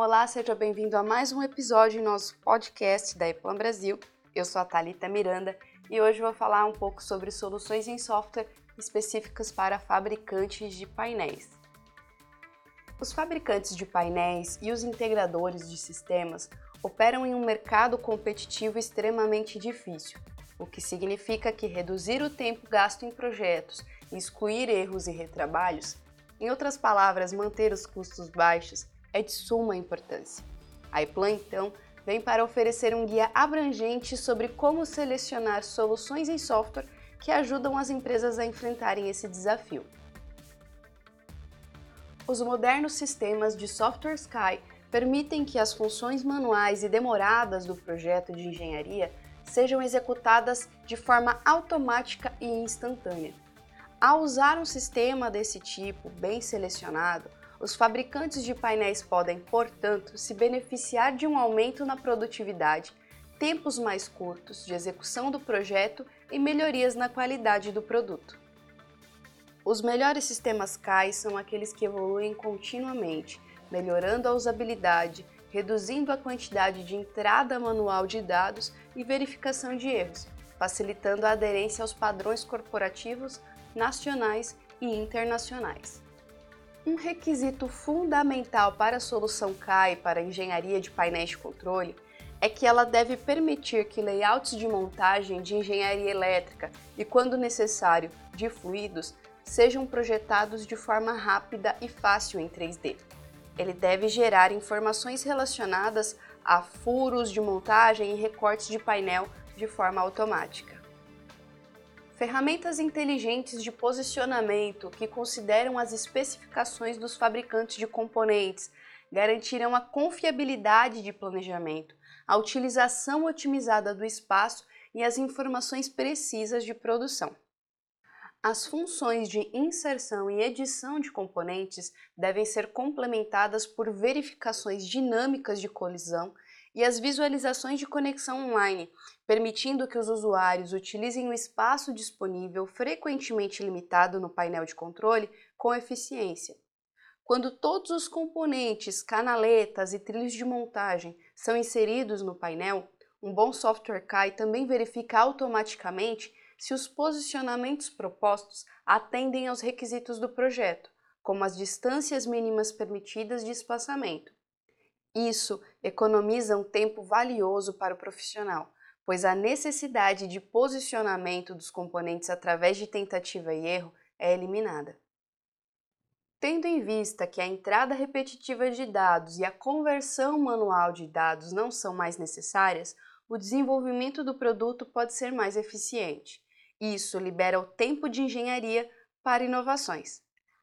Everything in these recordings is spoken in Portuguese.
Olá, seja bem-vindo a mais um episódio em nosso podcast da Eplan Brasil. Eu sou a Thalita Miranda e hoje vou falar um pouco sobre soluções em software específicas para fabricantes de painéis. Os fabricantes de painéis e os integradores de sistemas operam em um mercado competitivo extremamente difícil, o que significa que reduzir o tempo gasto em projetos excluir erros e retrabalhos, em outras palavras, manter os custos baixos, é de suma importância. A iPlan, então, vem para oferecer um guia abrangente sobre como selecionar soluções em software que ajudam as empresas a enfrentarem esse desafio. Os modernos sistemas de software Sky permitem que as funções manuais e demoradas do projeto de engenharia sejam executadas de forma automática e instantânea. Ao usar um sistema desse tipo bem selecionado, os fabricantes de painéis podem, portanto, se beneficiar de um aumento na produtividade, tempos mais curtos de execução do projeto e melhorias na qualidade do produto. Os melhores sistemas CAI são aqueles que evoluem continuamente, melhorando a usabilidade, reduzindo a quantidade de entrada manual de dados e verificação de erros, facilitando a aderência aos padrões corporativos nacionais e internacionais. Um requisito fundamental para a solução CAI para engenharia de painéis de controle é que ela deve permitir que layouts de montagem de engenharia elétrica e, quando necessário, de fluidos sejam projetados de forma rápida e fácil em 3D. Ele deve gerar informações relacionadas a furos de montagem e recortes de painel de forma automática. Ferramentas inteligentes de posicionamento que consideram as especificações dos fabricantes de componentes garantirão a confiabilidade de planejamento, a utilização otimizada do espaço e as informações precisas de produção. As funções de inserção e edição de componentes devem ser complementadas por verificações dinâmicas de colisão e as visualizações de conexão online, permitindo que os usuários utilizem o espaço disponível frequentemente limitado no painel de controle com eficiência. Quando todos os componentes, canaletas e trilhos de montagem são inseridos no painel, um bom software CAI também verifica automaticamente se os posicionamentos propostos atendem aos requisitos do projeto, como as distâncias mínimas permitidas de espaçamento. Isso economiza um tempo valioso para o profissional, pois a necessidade de posicionamento dos componentes através de tentativa e erro é eliminada. Tendo em vista que a entrada repetitiva de dados e a conversão manual de dados não são mais necessárias, o desenvolvimento do produto pode ser mais eficiente. Isso libera o tempo de engenharia para inovações.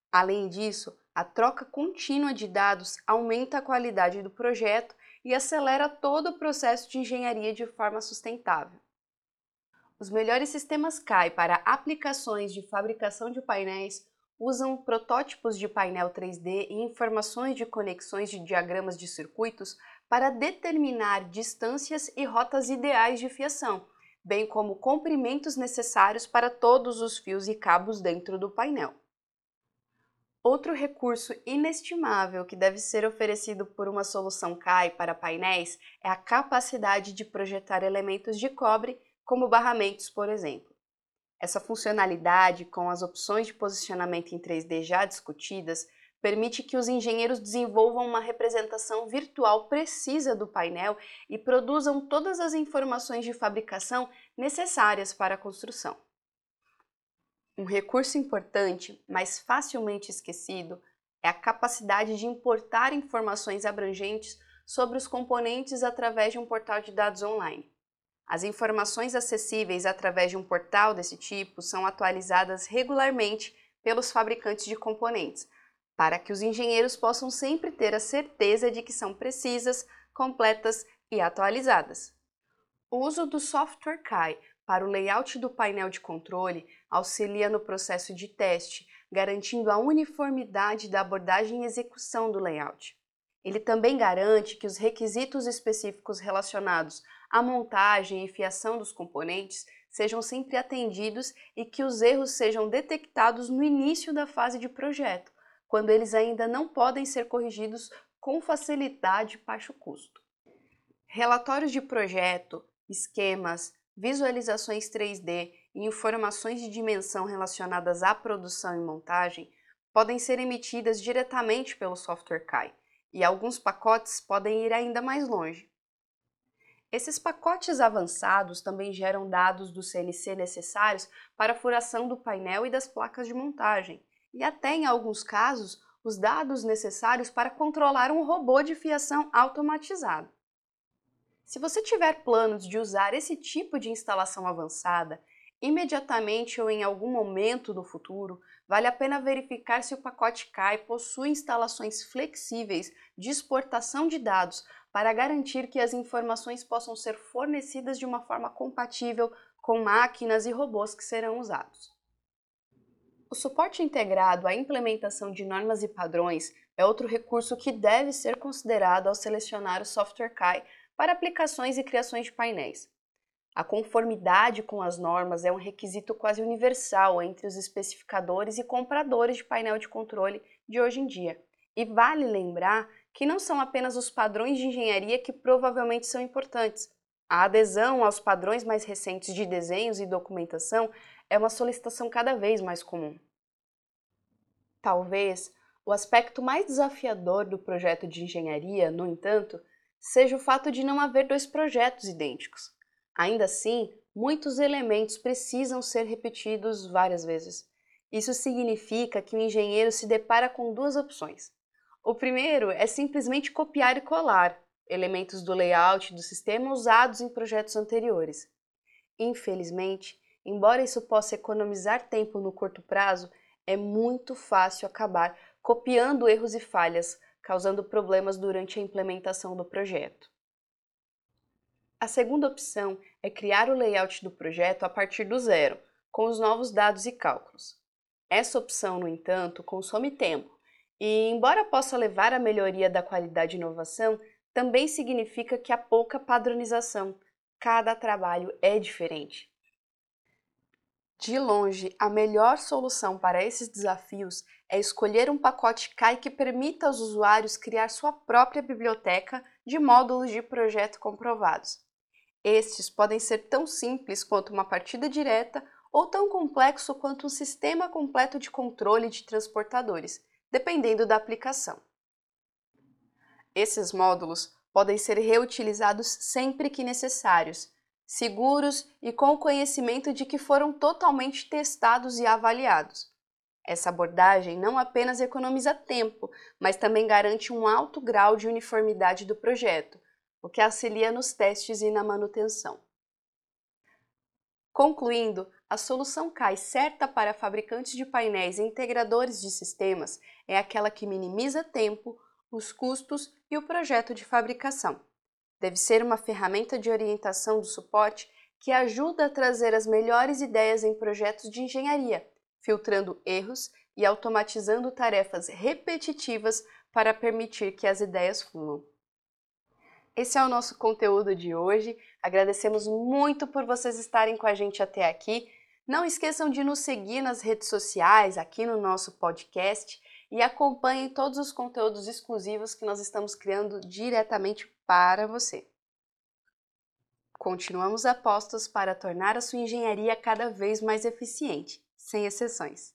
Além disso, a troca contínua de dados aumenta a qualidade do projeto e acelera todo o processo de engenharia de forma sustentável. Os melhores sistemas CAI para aplicações de fabricação de painéis usam protótipos de painel 3D e informações de conexões de diagramas de circuitos para determinar distâncias e rotas ideais de fiação, bem como comprimentos necessários para todos os fios e cabos dentro do painel. Outro recurso inestimável que deve ser oferecido por uma solução CAI para painéis é a capacidade de projetar elementos de cobre, como barramentos, por exemplo. Essa funcionalidade, com as opções de posicionamento em 3D já discutidas, permite que os engenheiros desenvolvam uma representação virtual precisa do painel e produzam todas as informações de fabricação necessárias para a construção. Um recurso importante, mas facilmente esquecido, é a capacidade de importar informações abrangentes sobre os componentes através de um portal de dados online. As informações acessíveis através de um portal desse tipo são atualizadas regularmente pelos fabricantes de componentes, para que os engenheiros possam sempre ter a certeza de que são precisas, completas e atualizadas. O uso do software CAI para o layout do painel de controle auxilia no processo de teste, garantindo a uniformidade da abordagem e execução do layout. Ele também garante que os requisitos específicos relacionados à montagem e fiação dos componentes sejam sempre atendidos e que os erros sejam detectados no início da fase de projeto, quando eles ainda não podem ser corrigidos com facilidade e baixo custo. Relatórios de projeto, esquemas, visualizações 3D e informações de dimensão relacionadas à produção e montagem podem ser emitidas diretamente pelo software CAI, e alguns pacotes podem ir ainda mais longe. Esses pacotes avançados também geram dados do CNC necessários para a furação do painel e das placas de montagem, e até em alguns casos, os dados necessários para controlar um robô de fiação automatizado. Se você tiver planos de usar esse tipo de instalação avançada, imediatamente ou em algum momento do futuro, vale a pena verificar se o pacote CAI possui instalações flexíveis de exportação de dados para garantir que as informações possam ser fornecidas de uma forma compatível com máquinas e robôs que serão usados. O suporte integrado à implementação de normas e padrões é outro recurso que deve ser considerado ao selecionar o software CAI para aplicações e criações de painéis. A conformidade com as normas é um requisito quase universal entre os especificadores e compradores de painel de controle de hoje em dia. E vale lembrar que não são apenas os padrões de engenharia que provavelmente são importantes. A adesão aos padrões mais recentes de desenhos e documentação é uma solicitação cada vez mais comum. Talvez o aspecto mais desafiador do projeto de engenharia, no entanto, seja o fato de não haver dois projetos idênticos. Ainda assim, muitos elementos precisam ser repetidos várias vezes. Isso significa que o engenheiro se depara com duas opções. O primeiro é simplesmente copiar e colar elementos do layout do sistema usados em projetos anteriores. Infelizmente, embora isso possa economizar tempo no curto prazo, é muito fácil acabar copiando erros e falhas, causando problemas durante a implementação do projeto. A segunda opção é criar o layout do projeto a partir do zero, com os novos dados e cálculos. Essa opção, no entanto, consome tempo e, embora possa levar à melhoria da qualidade e inovação, também significa que há pouca padronização. Cada trabalho é diferente. De longe, a melhor solução para esses desafios é escolher um pacote CAI que permita aos usuários criar sua própria biblioteca de módulos de projeto comprovados. Estes podem ser tão simples quanto uma partida direta ou tão complexo quanto um sistema completo de controle de transportadores, dependendo da aplicação. Esses módulos podem ser reutilizados sempre que necessários, seguros e com o conhecimento de que foram totalmente testados e avaliados. Essa abordagem não apenas economiza tempo, mas também garante um alto grau de uniformidade do projeto, o que auxilia nos testes e na manutenção. Concluindo, a solução CAI certa para fabricantes de painéis e integradores de sistemas é aquela que minimiza tempo, os custos e o projeto de fabricação. Deve ser uma ferramenta de orientação do suporte que ajuda a trazer as melhores ideias em projetos de engenharia, filtrando erros e automatizando tarefas repetitivas para permitir que as ideias fluam. Esse é o nosso conteúdo de hoje. Agradecemos muito por vocês estarem com a gente até aqui. Não esqueçam de nos seguir nas redes sociais, aqui no nosso podcast e acompanhem todos os conteúdos exclusivos que nós estamos criando diretamente para você. Continuamos apostos para tornar a sua engenharia cada vez mais eficiente, sem exceções.